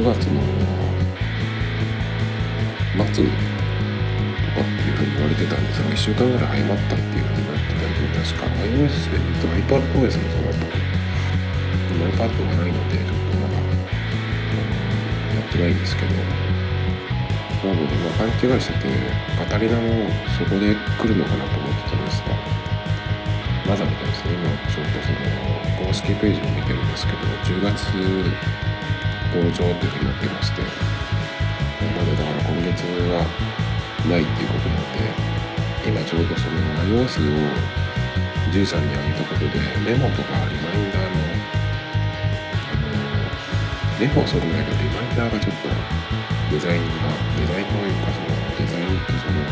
9月の末とかっていうふうに言われてたんですが1週間ぐらい早まったっていうふうになってたんで確か iOS で言うと iPadOS もそうだったかな iPad がないのでちょっとまだやってないんですけどなのでまあ勘違いしててカタリナもそこで来るのかなと思ってたんですがまだみたいですね今ちょっとその公式ページを見てるんですけど10月登場っていうふうになってましてまだだから今月はないっていうことなので今ちょうどその iOS を13に上げたことでメモとかリマインダーのあのメモはそれぐらいけどリマインダーがちょっとデザインがデザインというかそのデザインとその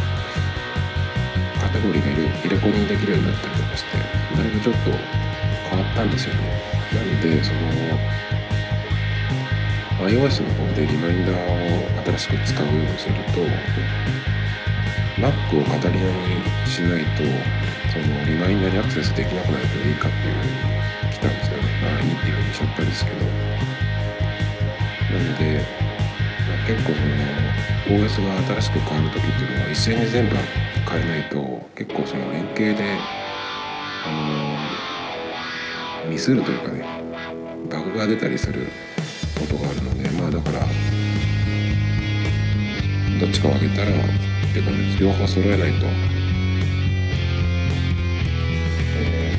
カテゴリーが入れ入れ込みできるようになったりとかしてだいぶちょっと変わったんですよね。なのでその iOS の方でリマインダーを新しく使うようにすると Mac をカタリナにしないとそのリマインダーにアクセスできなくなるといいかっていうふうに来たんですよね。まあいいっていうふうにしちゃったんですけど。なので、まあ、結構その OS が新しく変わる時っていうのは一斉に全部変えないと結構その連携であのミスるというかねバグが出たりすることがあるのでまあだからどっちかを上げたらっていうかね両方揃えないと、えー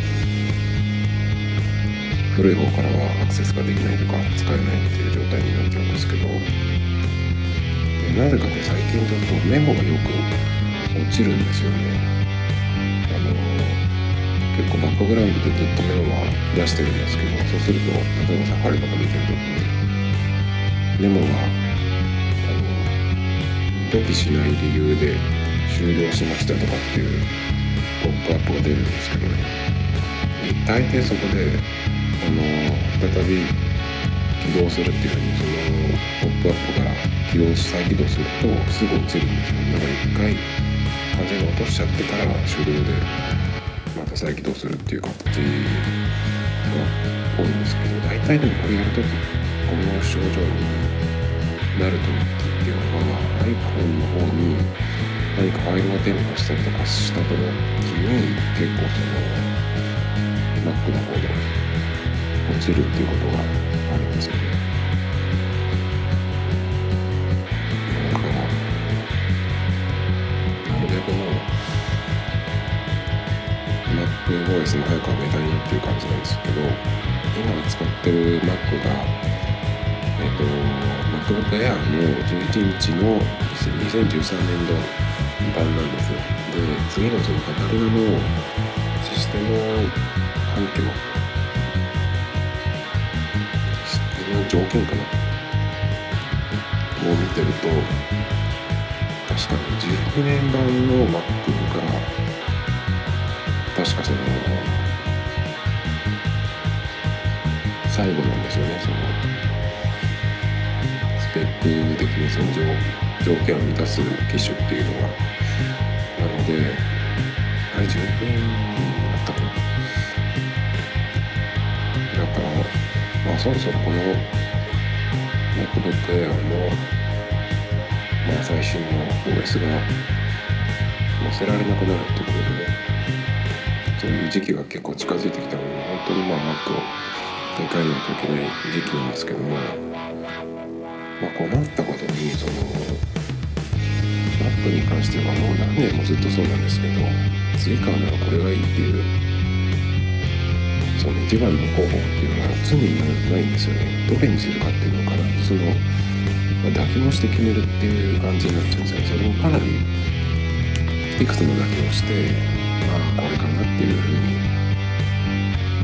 古い方からはアクセスができないとか使えないっていう状態になっちゃうんですけどなぜかね最近ちょっとメモがよく落ちるんですよね。あの結構バックグラウンドでずっとメモは出してるんですけどそうすると例えばサファリとか見てる時にメモがあの予期しない理由で終了しましたとかっていうポップアップが出るんですけどね。大抵そこであの再び起動するっていうふうにそのポップアップから起動し再起動するとすぐ落ちるんですよだから一回完全に落としちゃってから終了でまた再起動するっていう形が多いんですけど大体でもこれやるときこの症状になるときっていうのは iPhone の方に何かファイルを添付したりとかした時に結構その Mac の方で落ちるっていうことがあるんですよね。だからなるべくもう MacOS も早く上げたいなっていう感じなんですけど今使ってる Mac がえっ、と MacBook Air の11インチの2013年度版なんですよ。で次のそのカタリナのシステム環境。システム条件かな。を見てると確かに12年版の Mac が確かその最後なんですよねそのペック的にその条条件を満たす機種っていうのがなのであれ12年だったかな。だからまあそろそろこの MacBook Air のまあ最新の OS が載せられなくなるってことでねそういう時期が結構近づいてきたので本当にまあ Mac を買い替えないといけない時期なんですけども。まあ困ったことにその Mac に関してはもう何年もずっとそうなんですけど次からならこれがいいっていうその一番の候補っていうのが常にないんですよね。どれにするかっていうのを必ずその、まあ、妥協して決めるっていう感じになっちゃうんですよそれもかなりいくつも妥協してまあこれかなっていう風に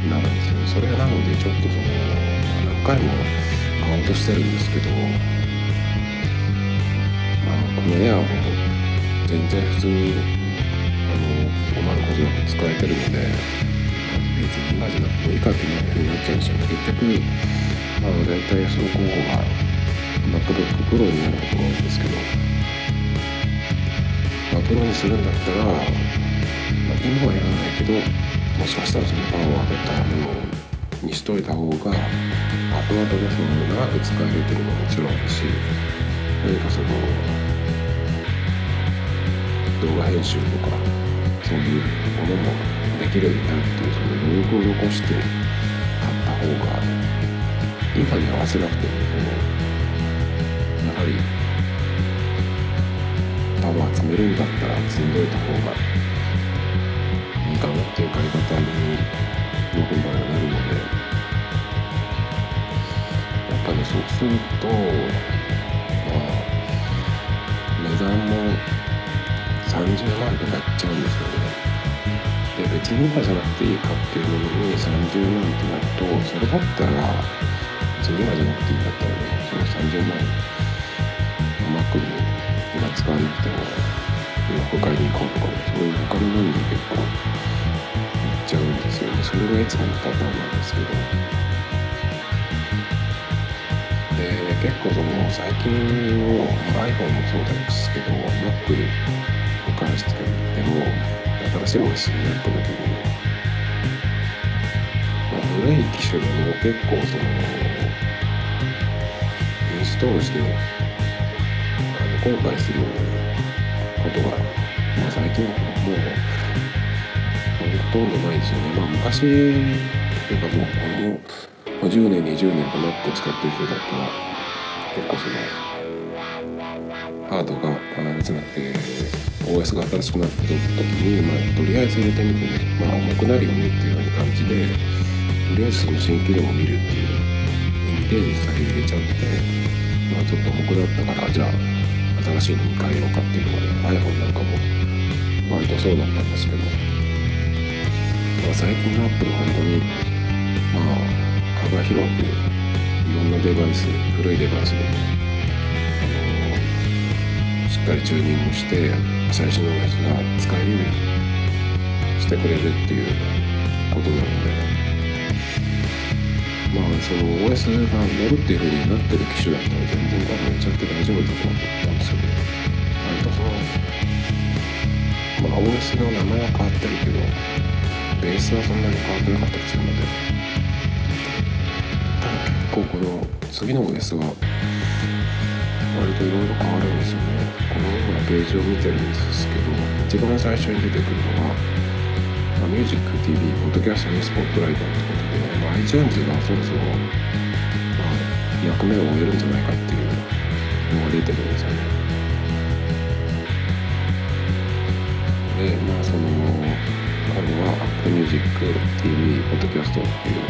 なるんですよね。それなのでちょっとその、何回も買おうとしてるんですけどまあこのエアーも全然普通にあの困ることなく使えてるので別に今じゃなくてもいいかっていう風になっちゃうんですよね。結局あの大体その候補が MacBook Pro になることが多いんですけど、まあ、プロにするんだったら、まあ、今はやらないけどもしかしたらそのパワーを上げたものをにしといた方が後々でその長く使えるっていうのももちろんあるし何かその動画編集とかそういうものもできるようになるっていうその余力を残して買った方が今に合わせなくてもこのやはりパワー積めるんだったら積んどいた方がいいかなっていう借り方に僕の場合はなるのでするとまあ値段も30万とかいっちゃうんですよね。で別に今じゃなくていいかっていうのに30万ってなるとそれだったら別に今じゃなくていいんだったらねその30万 Mac に今使わなくても今買いに行こうとかねそういう他のものに結構行っちゃうんですよねそれがいつものパターンなんですけど結構その最近の、まあ、iPhone もそうですけど Mac に関してでも新しい OS になった時に、まあ、古い機種でも結構そのインストールしてあの後悔するようなことが、まあ、最近はもうほとんどないですよね。まあ昔というかもうこの10年20年と Mac 使ってる人だったら結構そのハードがあじゃなくて OS が新しくなった時に、まあ、とりあえず入れてみてね、まあ、重くなるよねっていうような感じでとりあえずその新機能を見るっていうインテージ先入れちゃって、まあ、ちょっと重くなったからじゃあ新しいのに変えようかっていうのがね。iPhone なんかも割とそうだったんですけど、まあ、最近のアップル本当にまあ幅広くろんなデバイス古いデバイスでもあのしっかりチューニングして最新の OS が使えるようにしてくれるっていうことなのでまあその OS が乗るっていう風になってる機種だったら全然多分やっちゃって大丈夫だと思ったんですよね。割とそのまあ OS の名前は変わってるけどベースはそんなに変わってなかったりするので構この次の OS は割といろいろ変わるんですよね。この今ページを見てるんですけど一番最初に出てくるのは「まあ、ミュージック TV ポッドキャストにスポットライト」ってことで、まあ、iTunes がそろそろ、まあ、役目を終えるんじゃないかっていうのが出てるんですよね。でまあその彼は Apple Music TV ポッドキャストっていう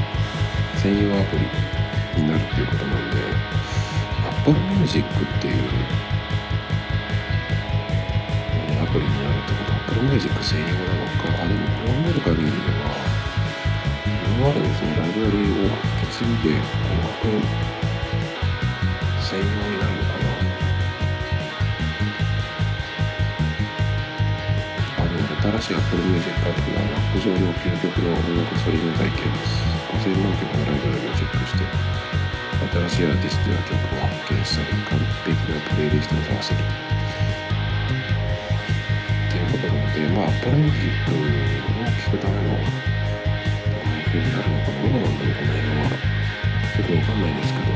専用アプリになるっていうことなんで Apple Music っていうアプリになるってことは Apple Music 専用なのかあでもこうなる限りでは今までのそのライブラリーを引き継いでこの専用になるのかな。あでも新しい Apple Music アプリは Mac 上の究極の音楽ストリーム体験です。5000万曲のライブラリーをチェックして。新しいアーティストや曲を発見したり完璧なプレイリストを探せるっていうことなのでまあアプロミュージックを聴くためのどんな風になるのかどうなんだろうこの辺はちょっとわかんないんですけど、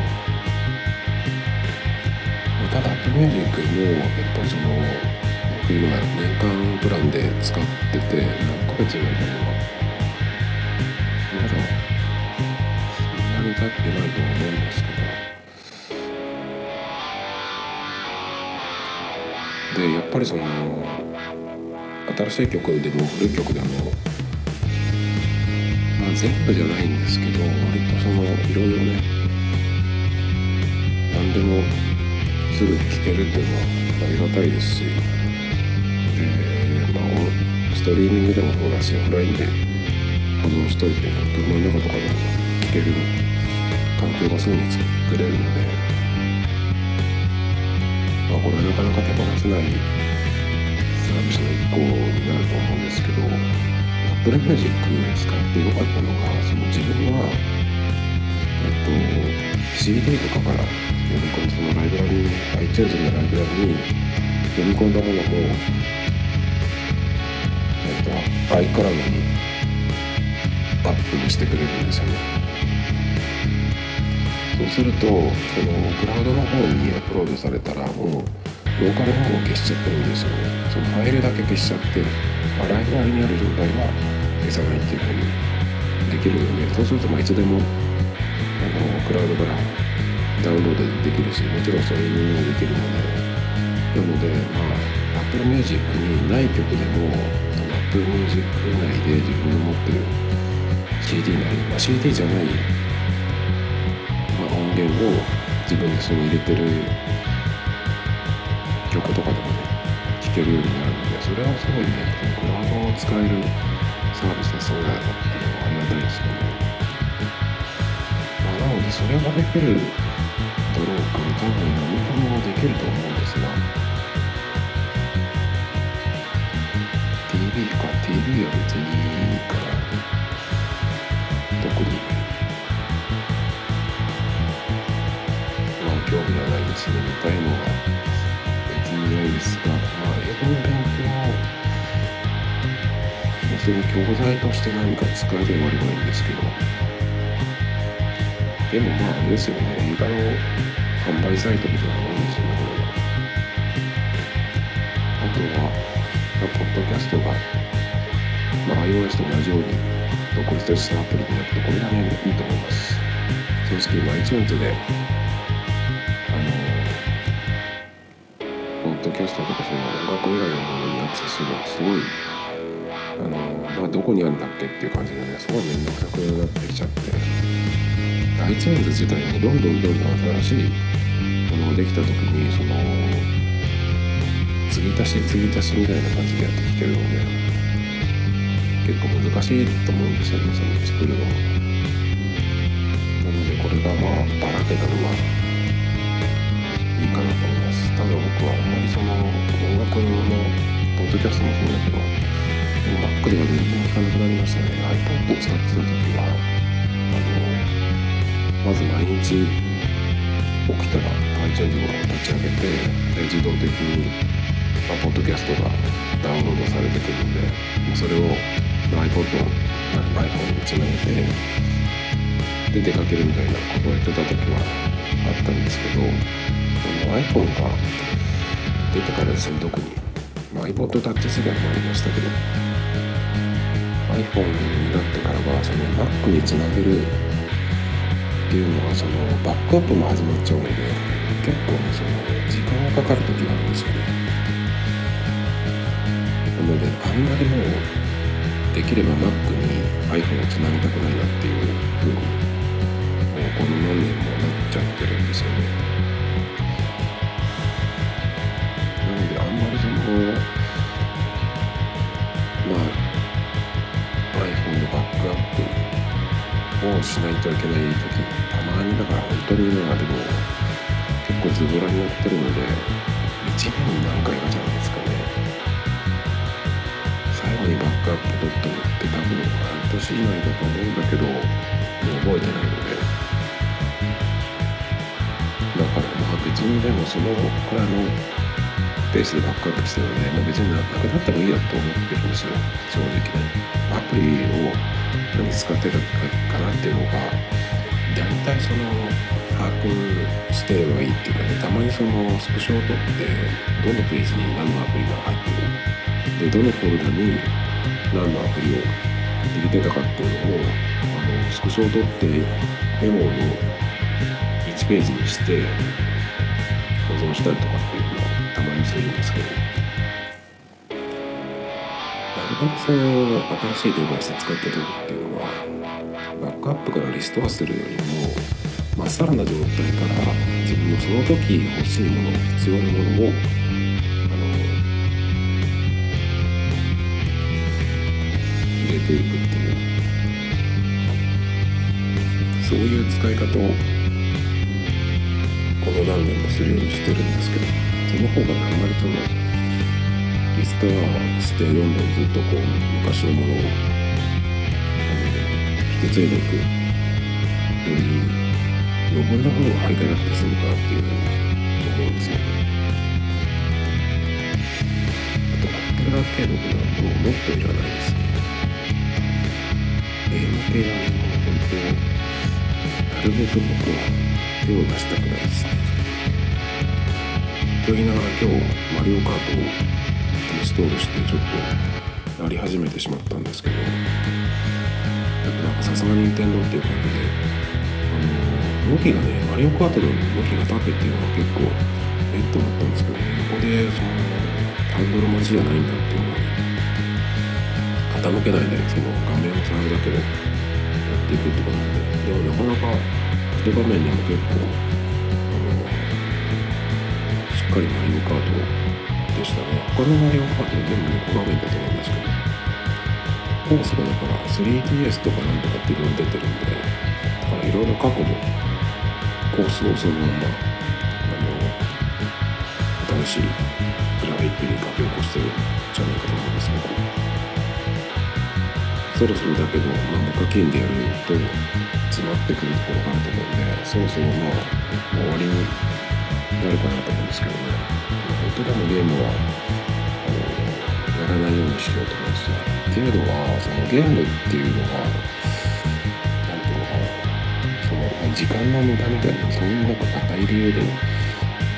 まあ、ただアプロミュージックもやっぱりその僕今年間プランで使ってて何ヶ月になるのかまに立ってないとは思うんですけどでやっぱりその新しい曲でも古い曲でもまあ全部じゃないんですけど割とそのいろいろね何でもすぐ聞けるっていうのはありがたいです。し、えー、まあ、ストリーミングでもそうだしオフラインで保存しといて車の中とかでも聞ける環境がすぐに作れるので、まあ、これはなかなか手放せないサービスの一個になると思うんですけど Apple Music 使ってよかったのがその自分はえっと CD とかから読み込んでそのライブラリー iTunes のライブラリに読み込んだものもえっと iCloud にアップにしてくれるんですよね。そうするとそのクラウドの方にアップロードされたらもうローカルの方を消しちゃってもいいんですよね。そのファイルだけ消しちゃって、まあ、ライブラリにある状態は消さないっていうふうにできるのでそうするとまあいつでもあのクラウドからダウンロードできるしもちろんストリーミングもできるので。なのでまあ Apple Music にない曲でも Apple Music 内で自分の持ってる CD なり、まあ、CD じゃない、まあ、音源を自分でその入れてる曲とかでもね聴けるようになるのでそれはすごいねクラウドを使えるサービスでそうだっていうのはありがたいですよね。なのでそれができるだろうから多分何でもできると思うんですが TV か TV は別に強それ教材として何か使えればいいんですけど。でもまああれですよね。映画の販売サイトみたいなもんですよねこれは。あとは、まあ、ポッドキャストが、まあ、iOS と同じように独立したアプリになってこれがねいいと思います。正直、まあ、iTunes であのポッドキャストとかその音楽以外のものにアクセスするのすごいどこにあるんだっけっていう感じでねすごい面倒くさくなってきちゃって iTunes 自体もどんどんどんどん新しいものができた時にその継ぎ足し継ぎ足しみたいな感じでやってきてるので結構難しいと思うんですよねその作るのも。なのでこれがまあばらけたのはいいかなと思います。ただ僕はあんまりその音楽のポッドキャストもそうだけど Mac では全然弾かなくなりましたね。iPod を使ってた時はあのまず毎日起きたら iTunes を立ち上げて自動的に、まあ、ポッドキャストがダウンロードされてくるんで、ま、それを iPod な iPhone につなげてで出かけるみたいなことをやってた時はあったんですけど iPhone が出てからですね特に、まあ、iPod タッチ世代もありましたけど iPhone になってからはその Mac につなげるっていうのはそのバックアップも始まっちゃうので結構ねその時間がかかる時があるんですよねなのであんまりもうできれば Mac に iPhone をつなげたくないなっていう風にもうこの何年もなっちゃってるんですよね。まあ iPhone のバックアップをしないといけない時たまにだから本当に今でも結構ズボラにやってるので1年に何回かじゃないですかね。最後にバックアップドットって多分半年以内だと思うんだけどもう覚えてないので。だからまあ別にでもそのくらいのペースでバックアップしてるので、まあ、別になくなってもいいやと思ってるんですよ。正直ね。アプリを何使ってたかなっていうのが大体その把握してればいいっていうかねたまにそのスクショを取ってどのページに何のアプリが入ってる。でどのフォルダに何のアプリを入れてたかっていうのをあのスクショを取ってメモの1ページにして保存したりとかっていうのはたまにするんですけど。僕その新しいデバイス使った時っていうのはバックアップからリストアするよりもまっさらな状態から自分のその時欲しいもの必要なものをあの入れていくっていうそういう使い方をこの何年もするようにしてるんですけど。の方がねあんまりそのリストアしてどんどんずっとこう昔のものを引き継いでいくより余分なものが入らなくて済むかなっていうふうに思うんですよね。あとアップルアーケードとなるともっといらないですね。ゲーム系はね、もう本当、なるべく僕は手を出したくないですね。と言いながら今日、マリオカートをインストールしてちょっとやり始めてしまったんですけど、やっぱなんかさすが任天堂っていう感じで、動きがねマリオカートの動きが縦っていうのは結構えっと思ったんですけど、ここでそのハンドル待ちじゃないんだっていうのはね傾けないでその画面を触るだけでやっていくってことなんででもなかなか一画面でも結構っかりマリオカートでしたね。他のマリオカート全部横画面だと思うんですけど。コースがだから 3DS とかなんとかっていうのが出てるんでだからいろいろ過去のコースをそのままあの新しいグラフィックに書き起こしてるんじゃないかと思うんですけど。そろそろだけど、まあ、無課金でやると詰まってくるところがあると思うんでそろそろまあ終わりになるかなと思うんですけどね。本当でもゲームはあのやらないようにしようと思うんですよっていうのはそのゲームっていうのは何ていうのかなその時間の無駄みたいなそういうなんか硬い理由で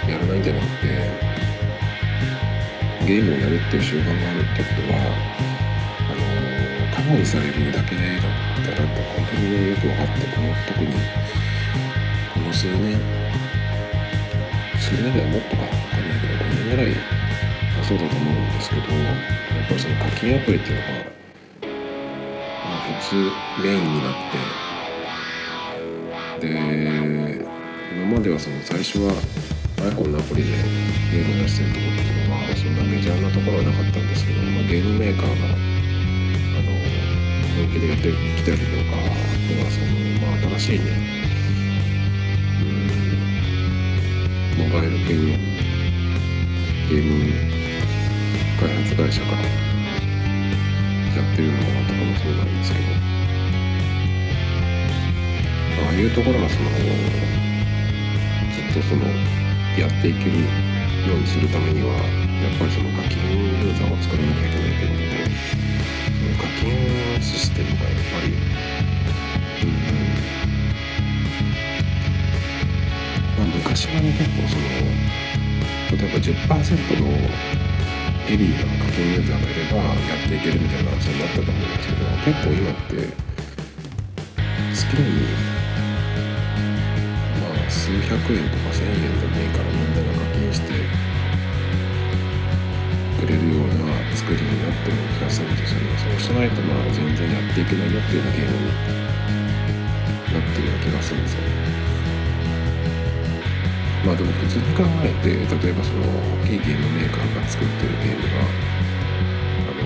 やらないんじゃなくてゲームをやるっていう習慣があるってことはあのカバーにされるだけだったら本当によく分かってこの特にこの数年数年ではもっとか分かんないけど5年ぐらいはそうだと思うんですけどやっぱりその課金アプリっていうのが、まあ、普通メインになってで今まではその最初は iPhone のアプリでゲームを出してるところっていうのはそんなメジャーなところはなかったんですけど、まあ、ゲームメーカーがあの本気でやってきたりとかあとはその、まあ、新しいねモバイル系のゲーム開発会社からやってるのとかもそうなんですけど。ああいうところがそのずっとそのやっていけるようにするためにはやっぱりその課金ユーザーを作らなきゃいけないということでその課金システムがやっぱりうんまあ昔はね結構その例えば10%のヘビーな課金ユーザーがいればやっていけるみたいな話になったと思うんですけど結構今って月にまあ数百円とか1000円でもいいからみんなが課金してくれるような作りになってる気がするんですよねそうしないとまあ全然やっていけないよっていうようなゲームになってるような気がするんですよね。まあでも普通に考えて例えばその大きいゲームメーカーが作ってるゲームがあの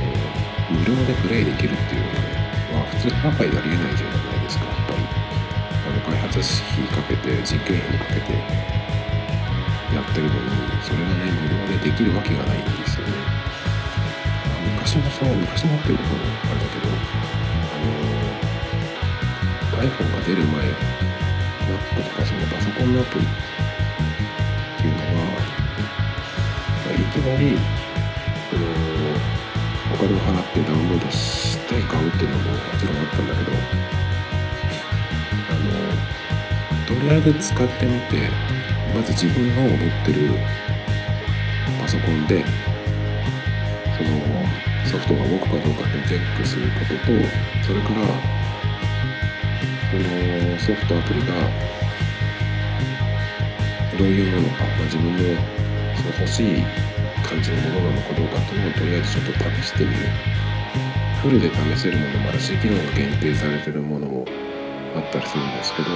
無料でプレイできるっていうのはねまあ普通に販売でありえないじゃないですかやっぱり。あの開発費かけて人件費もかけてやってるのにそれがね無料でできるわけがないんですよね。あ昔のその昔のっていうのもあれだけどあの iPhone が出る前 Mac とかそのパソコンのアプリきなりそのお金を払ってダウンロードして買うっていうのももちろんあったんだけどとりあえず使ってみてまず自分の持ってるパソコンでそのソフトが動くかどうかってチェックすることとそれからそのソフトアプリがどういうものか、まあ、自分のその欲しい感じのものなのかどうかっていうのをとりあえずちょっと試してみるフルで試せるものもあるし機能が限定されてるものもあったりするんですけど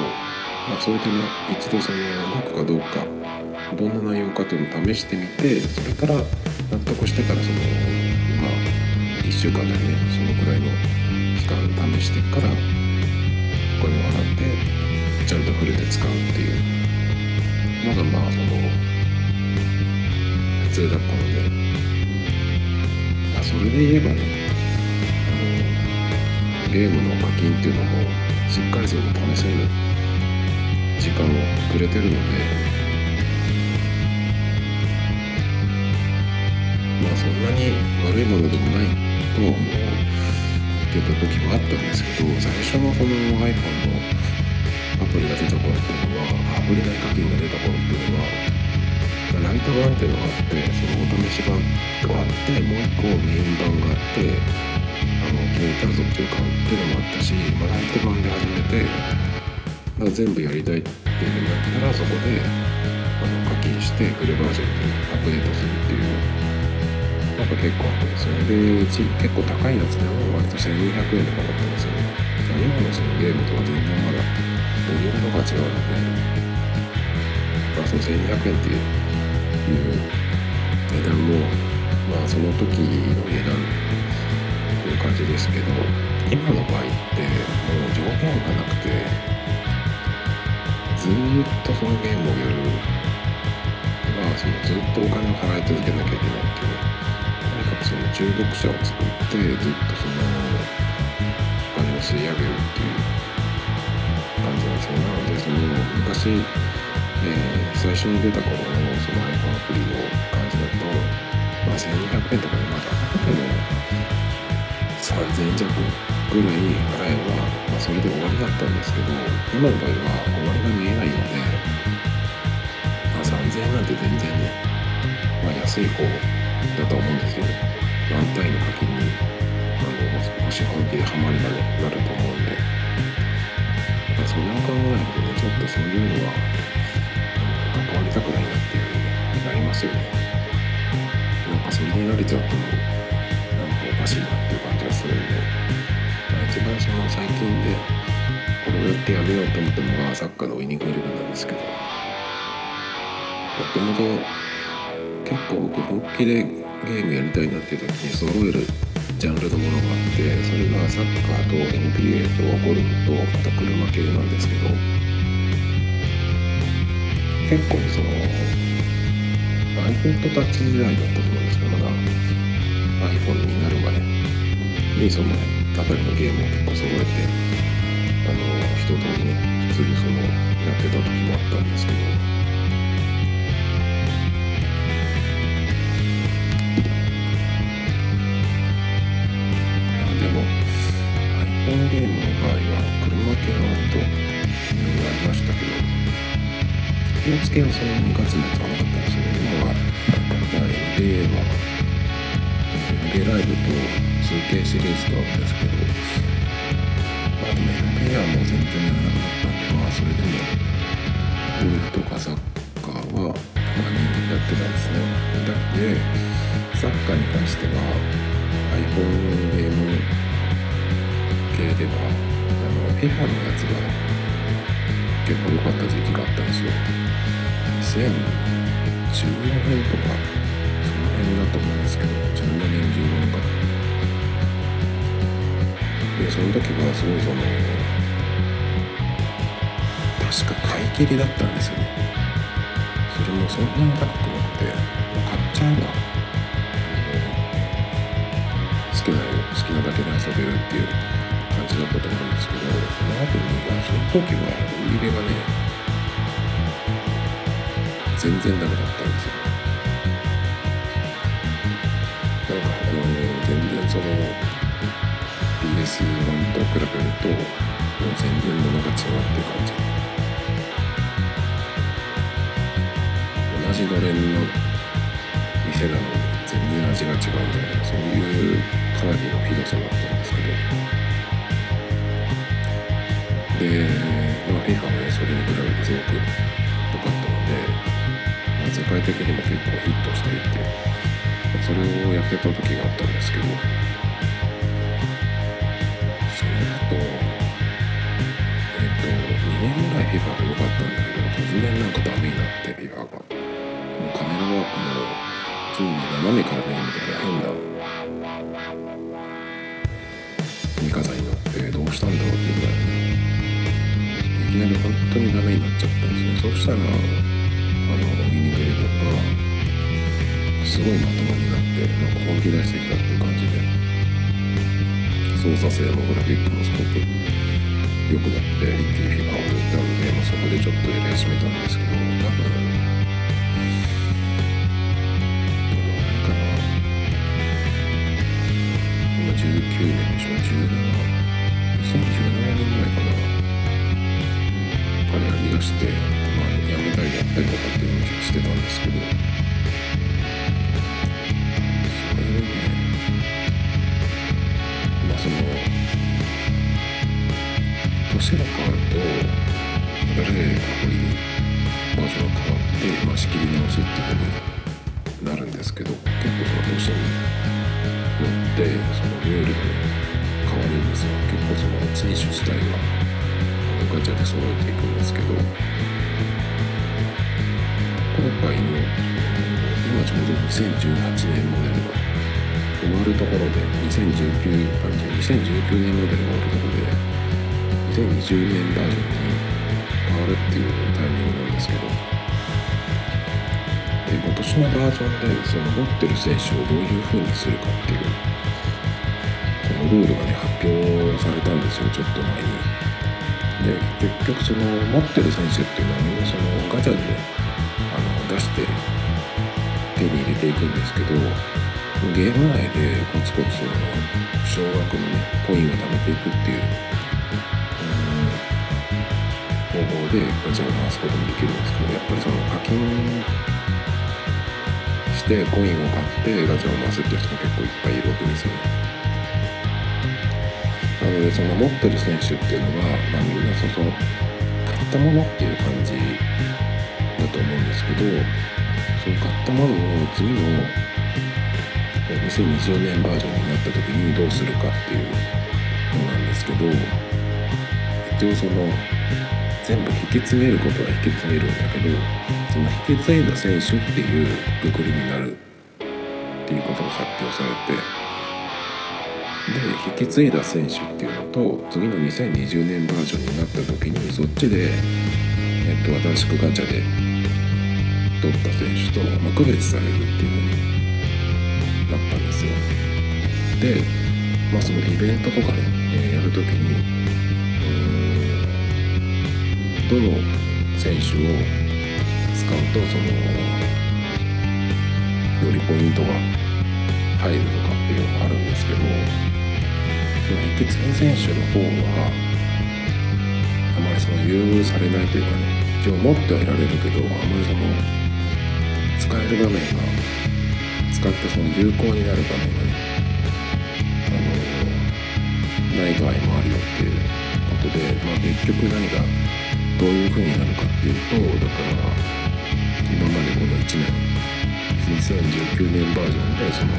まあ、そういったの一度その動くかどうかどんな内容かというのを試してみてそれから納得してからそのまあ1週間なりねそのくらいの期間試してからお金を払ってちゃんとフルで使うっていうのがまあその普通だったので、あ、それで言えばねあのゲームの課金っていうのもしっかりそれで試せる時間をくれてるのでまあそんなに悪いものでもないとは思ってた時もあったんですけど最初のこの iPhone のアプリが出た頃っていうのはアプリ内課金が出た頃っていうのはライト版っていうのがあってそのお試し版があってもう一個メイン版があってあの気に入ったらそっちを買うっていうのもあったし、まあ、ライト版で始めてだから全部やりたいっていうふうになったらそこであの課金してフルバージョンにアップデートするっていうなんか結構あったんですよねでうち結構高いやつでも割と1200円とかだったんですよね今のそのゲームとは全然まだボリュームとか違うのでまあその1200円っていういう値段もまあその時の値段っていう感じですけど今の場合ってもう条件がなくてずっとそのゲームをやる。まあそのずっとお金を払い続けなきゃいけないっていうとにかくその中毒者を作ってずっとそのお金を吸い上げるっていう感じなんですよ。なのでその昔、えー、最初に出た頃のその iPhone アプリの感じだと、まあ、1200円とかでまだ高くても3000円弱ぐらい払えば、まあ、それで終わりだったんですけど今の場合は終わりが見えないので、まあ、3000円なんて全然ね、まあ、安い方だと思うんですよね。何単位の課金にあの少し本気でハマりが、ね、なると思うんでまそれを考えるとねちょっとそういうのはますよね。なんかそれに慣れちゃうともなんかおかしいなっていう感じがするんで、まあ、一番その最近でこれをやってやめようと思ったのがサッカーのウイニングイレブンなんですけど。もともと結構僕本気でゲームやりたいなっていう時に揃えるジャンルのものがあってそれがサッカーと NBA とゴルフとまた車系なんですけど。結構その iPod タッチ時代だったと思うんですけどまだ iPhone になる前にそのあたりのゲームを結構揃えてあの一通りね普通にそのやってた時もあったんですけどゲームの場合は車系は割といろいろありましたけどスポーツ系はそんなにガツンと使わなかった 2K シリーズがあるんですけどまあでも NBA はもう全然やらなくなったんでまあそれでもゴルフとかサッカーはたまにやってたんです。ねだってサッカーに関しては iPhone ゲーム系ではあの FIFA のやつが結構良かった時期があったんですよ。2014年とかその辺だと思うんですけど14年15年かでその時はすごいその確か買い切りだったんですよね。それもそんなに高くなくて買っちゃえば好きな好きなだけで遊べるっていう感じだったと思うんですけどその後にその時は売り入れがね全然ダメだったんですよ。なんかあの全然その PS1 と比べるともう全然物が違うって感じ。同じのれんの店なのに全然味が違うみたいなそういうかなりのひどさだったんですけど。で、まあ、FIFA もねそれに比べてすごく良かったので、まあ、世界的にも結構ヒットしていて、それをやってた時があったんですけど。その後えっ、と2年ぐらい FIFA が良かったんだけど突然なんかダメになって FIFA がもうカメラワークも普通に斜めから見るみたいな変な見方になってどうしたんだろうっていうぐらいいきなり本当にダメになっちゃったんですねそしたらあのウィニングイレブンがすごいまともになってなんか本気出してきたっていう感じで操作性もグラフィックもすごく良くなって一気に FIFA を抜いたので、まあ、そこでちょっとやり始めたんですけど多分年が変わると誰が堀にバージョンが変わって、まあ、仕切り直すっていうふうになるんですけど結構その年によ。ってそのルールが変わるんですよ。結構その選手自体がガチャで揃えていくんですけど今回の今ちょうど2018年モデルが終わるところで2019あ2019年モデルが終わるところで2020年バージョンに変わるっていうタイミングなんですけどで今年のバージョンでその持ってる選手をどういう風にするかっていうそのルールがね発表されたんですよちょっと前に。で結局その持ってる選手っていうのはみんなそのガチャであの出して手に入れていくんですけどゲーム内でコツコツ少額のねコインを貯めていくっていうでガチャを回すこともできるんですけどやっぱりその課金してコインを買ってガチャを回すっていう人も結構いっぱいいるわけですよね。なのでその持ってる選手っていうのは、まあ、みんなその買ったものっていう感じだと思うんですけどその買ったものを次の2020年バージョンになった時にどうするかっていうのなんですけど一応その全部引き継げることは引き継げるんだけどその引き継いだ選手っていうくくりになるっていうことが発表されて。で引き継いだ選手っていうのと次の2020年バージョンになった時にそっちで、えっと、新しくガチャで取った選手と、まあ、区別されるっていう風になったんですよ。で、まあ、そのイベントとかね、やる時にどの選手を使うとそのよりポイントが入るのかっていうのがあるんですけどその引き継ぎ選手の方はあまりその優遇されないというかね一応持ってはいられるけどあまりその使える場面が使ってその有効になる場面がねあのない場合もあるよっていうことで、まあ、結局何がどういう風になるかっていうとだから今までこの1年2019年バージョンでその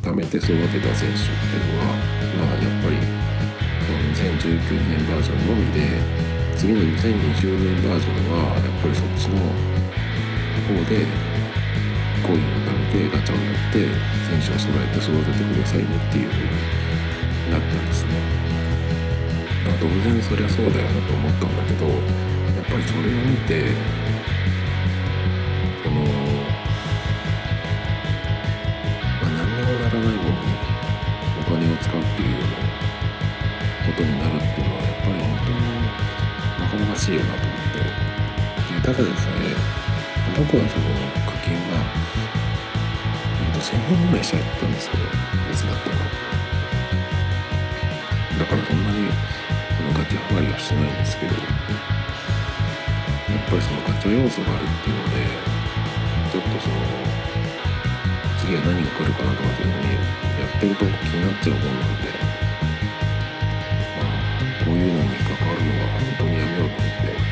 貯めて育てた選手っていうのはまあやっぱり2019年バージョンのみで次の2020年バージョンはやっぱりそっちの方でコインを貯めてガチャをやって選手を揃えて育ててくださいねっていう風になったんですね。当然そりゃそうだよなと思ったんだけどやっぱりそれを見てそのまあ、何にもならないものにお金を使うっていうようなことになるっていうのはやっぱり本当になかなかしいよなと思って。ただでさえ僕はその課金は、えっと1000円ぐらいしちゃったんですけど別だったら。だからそんなにそのガチハマりはしてないんですけどやっぱりそのガチャ要素があるっていうのでちょっとその次は何が来るかなとかっていうのにやってると気になっちゃうもんなんでまあこういうのに関わるのは本当にやめようと思って。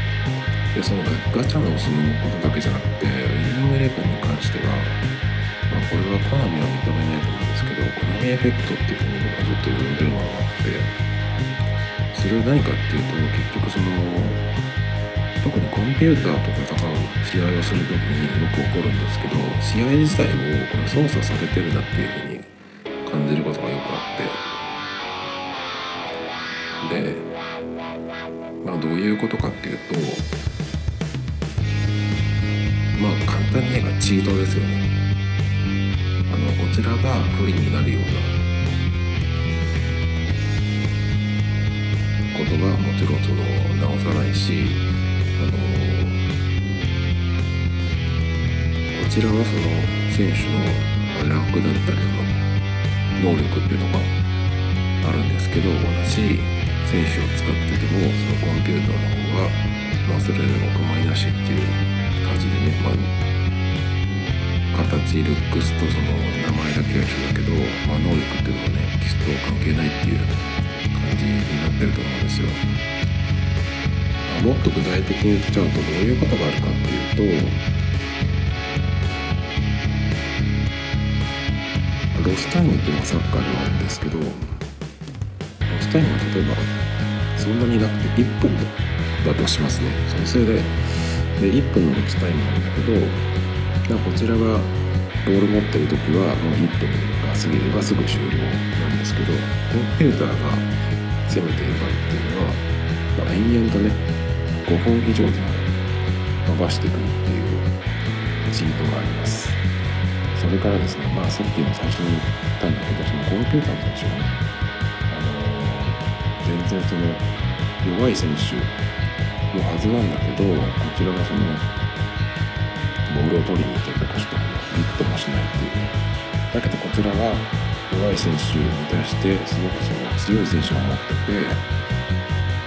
でそのガチャのそのことだけじゃなくてイームイレブンに関しては、まあ、これはコナミは認めないと思うんですけどコナミエフェクトっていうふうに僕はずっと呼んでるものがあってそれは何かっていうと結局その特にコンピューターと戦う試合をする時によく起こるんですけど試合自体をこれ操作されてるなっていうふうに感じることがよくあって。でまあどういうことかっていうとまあ簡単に言えばチートですよね。あのこちらが不利になるようなことがもちろんその直さないしあのこちらはその選手のランクだったりその能力っていうのがあるんですけど同じ選手を使っててもそのコンピューターの方が、まあ、それでも構いなしっていう感じでね、まあ、形ルックスとその名前だけは一緒だけど、まあ、能力っていうのはねきっと関係ないっていう感じにってると思うんですよ。もっと具体的に言っちゃうとどういうことがあるかっていうとロスタイムっていうのがサッカーではあるんですけどロスタイムは例えばそんなになくて1分だとしますねそれでで1分のロスタイムなんだけどこちらがボール持ってる時はもう1分が過ぎればすぐ終了なんですけどコンピューターが攻めている場合っていうのは、まあ、延々とね5分以上でも伸ばしてくるっていうチートがありますそれからですねまあさっきも最初に言ったんだけどそのコンピューターの選手がねあのー、全然その弱い選手のはずなんだけどこちらがそのボールを取りに行ってたとかしてもねびくともしないっていうだけどこちらは弱い選手に対してすごくその強い選手を持ってて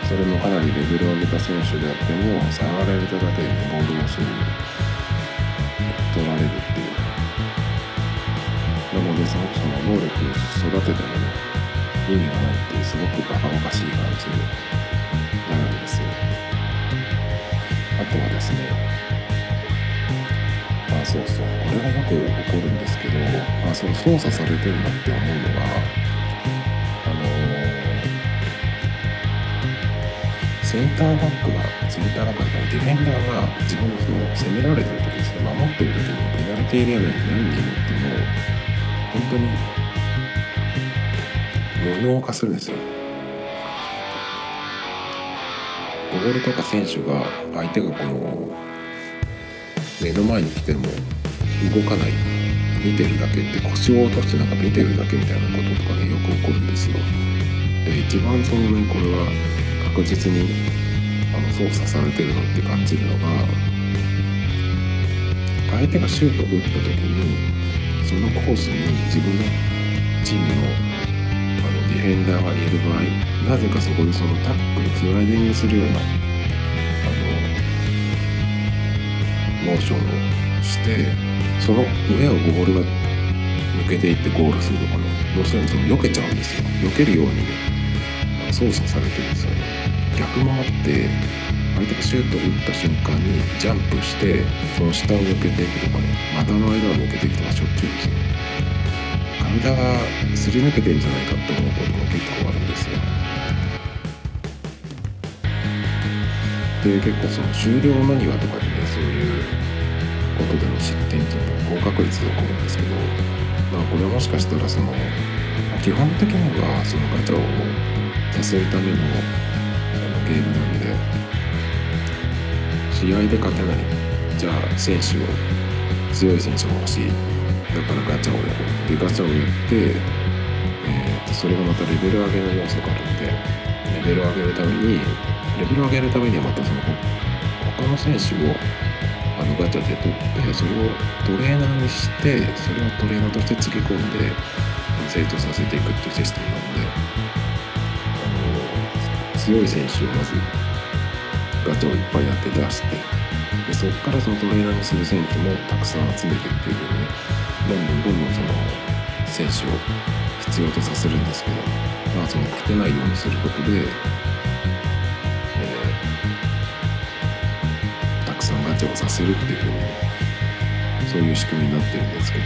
それもかなりレベルを上げた選手であっても触られただけでボールをすぐ取られるっていう。なのですごくその能力を育ててもね意味がないっていうすごくバカバカしい感じになるんですよ。あとはですねあそうそうこれがよく起こるんですけど、まあ、その操作されてるなって思うのがセンターバックがセンターバックだディフェンダーが自分のその攻められてる時ですね。守ってる時にペナルティーエリア内に何人いるっても本当に無能化するんですよ。ボールとか選手が相手がこの目の前に来ても動かない。見てるだけって腰を落としてなんか見てるだけみたいなこととかねよく起こるんですよ。で一番そのねこれは確実にあの操作されてるのって感じるのが相手がシュートを打った時にそのコースに自分のチームのあのディフェンダーがいる場合なぜかそこでそのタックルスライディングするようなモーションをしてその上をボールが抜けていってゴールするとかの要するにその避けちゃうんですよ。避けるようにね。操作されてるんですよね。逆回って相手がシュートを打った瞬間にジャンプしてその下を抜けていくとかね股の間を抜けていくとかしょっちゅうですね。体がすり抜けてんじゃないかって思うことも結構あるんですよ。で結構その終了間際とかでねそういうことでの失点っていうのは高確率で起こるんですけどまあこれはもしかしたらその基本的にはそのガチャをせるためのあのゲームなんで試合で勝てないじゃあ選手を強い選手が欲しい。だからガチャをやるでガチャをやって、えー、とそれがまたレベル上げの要素があるんでレベルを上げるためにレベルを上げるためにはまたその他の選手をあのガチャで取ってそれをトレーナーにしてそれをトレーナーとしてつぎ込んで成長させていくっていうシステムなので強い選手をまずガチャをいっぱいやって出してでそこからそのトレーナーにする選手もたくさん集めてっていうふうにどんどんどんどんその選手を必要とさせるんですけどまあその勝てないようにすることでえ。たくさんガチャをさせるっていうふうにそういう仕組みになってるんですけど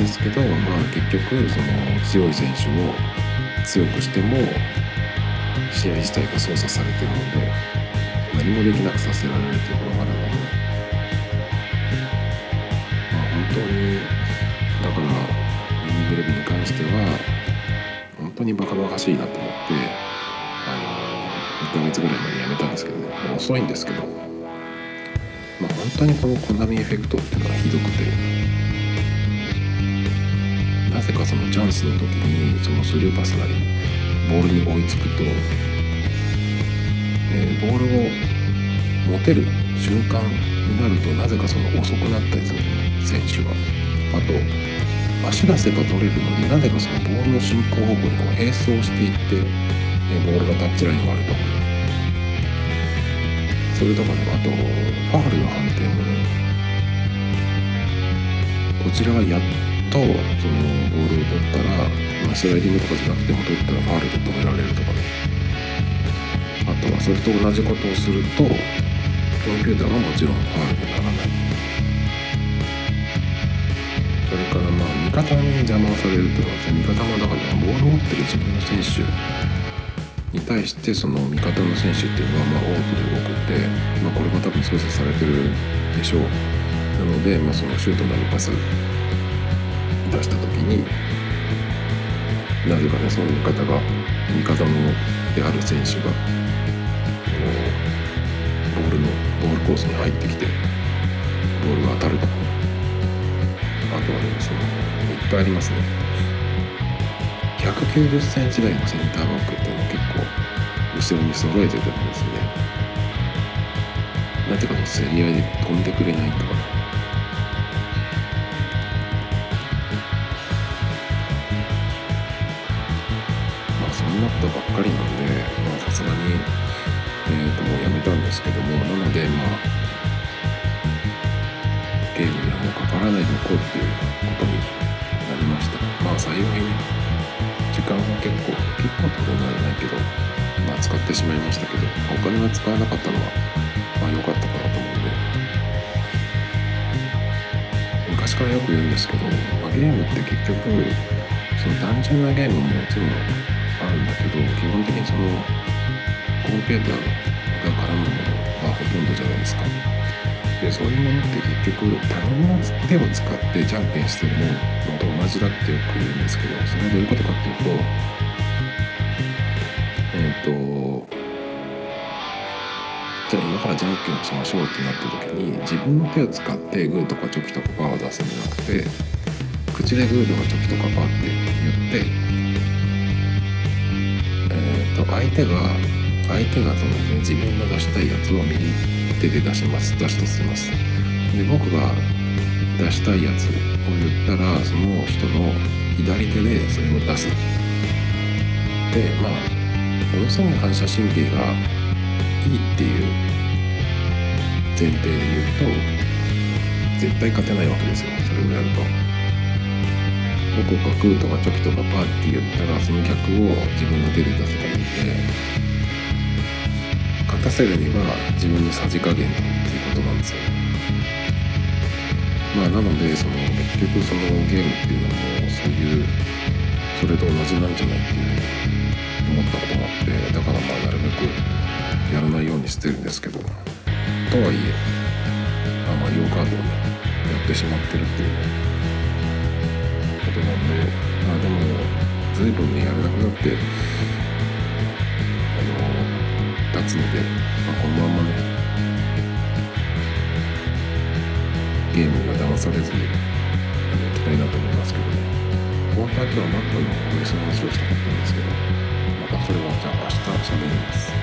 ですけどまあ結局その強い選手を強くしても試合自体が操作されてるので何もできなくさせられるということがあるのでまあ本当にだからミニグルビに関しては本当にバカバカしいなと思ってあの1ヶ月ぐらい前にやめたんですけどね。遅いんですけど。まあ本当にこのコナミエフェクトっていうのはひどくて。なぜかそのチャンスの時にそのスルーパスなりボールに追いつくと、えー、ボールを持てる瞬間になるとなぜかその遅くなったりする選手が。あと足出せば取れるのになぜかそのボールの進行方向にこう並走していって、え、ボールがタッチラインがあるところそれとかねあとファールの判定もねこちらはやっとそのボールを取ったら、まあ、スライディングとかじゃなくても取ったらファールで止められるとかね。あとはそれと同じことをするとコンピューターはもちろんファールにならない。それからまあ味方に邪魔をされるというのは味方もだからボールを持ってる自分の選手に対してその味方の選手っていうのはまあ多くで動くんで、まあ、これも多分操作されてるでしょう。なので、まあ、そのシュートなりパス出した時になぜかねその味方が味方のである選手がボールのボールコースに入ってきてボールが当たると。かあとはねそのいっぱいありますね。190センチ台のセンターバックっていうのは結構後ろに揃えててもですねなぜかの競り合いで飛んでくれないとかってしまいましたけどお金が使わなかったのはまあ良かったかなと思うんで昔からよく言うんですけど、まあ、ゲームって結局その単純なゲームももちろんあるんだけど基本的にそのコンピューターが絡むものがほとんどじゃないですか。でそういうものって結局他人の手を使ってじゃんけんしてるのと同じだってよく言うんですけどそれはどういうことかっていうとからじゃんけんしましょうってなった時に自分の手を使ってグーとかチョキとかパーを出すんじゃなくて口でグーとかチョキとかパーって言ってと相手が相手がその、ね、自分が出したいやつを右手で出します出しとしますで僕が出したいやつを言ったらその人の左手でそれを出すでまあものすごい反射神経がいいっていう前提で言うと絶対勝てないわけですよそれをやると。僕がグーとかチョキとかパーって言ったらその逆を自分の手で出せばいいんで勝たせるには自分のさじ加減っていうことなんですよねまあなのでその結局そのゲームっていうのもそういうそれと同じなんじゃないっていう思ったこともあってだからまあなるべくやらないようにしてるんですけどとはいえあマリオカードをねやってしまってるっていうことなんでまあでも随分ねやれなくなってあの立つので、まあ、このまんまねゲームには騙されずにあのいきたいなと思いますけどね本当は今日はマックのお店の話をしたかったんですけどまたそれはじゃあ明日喋ります。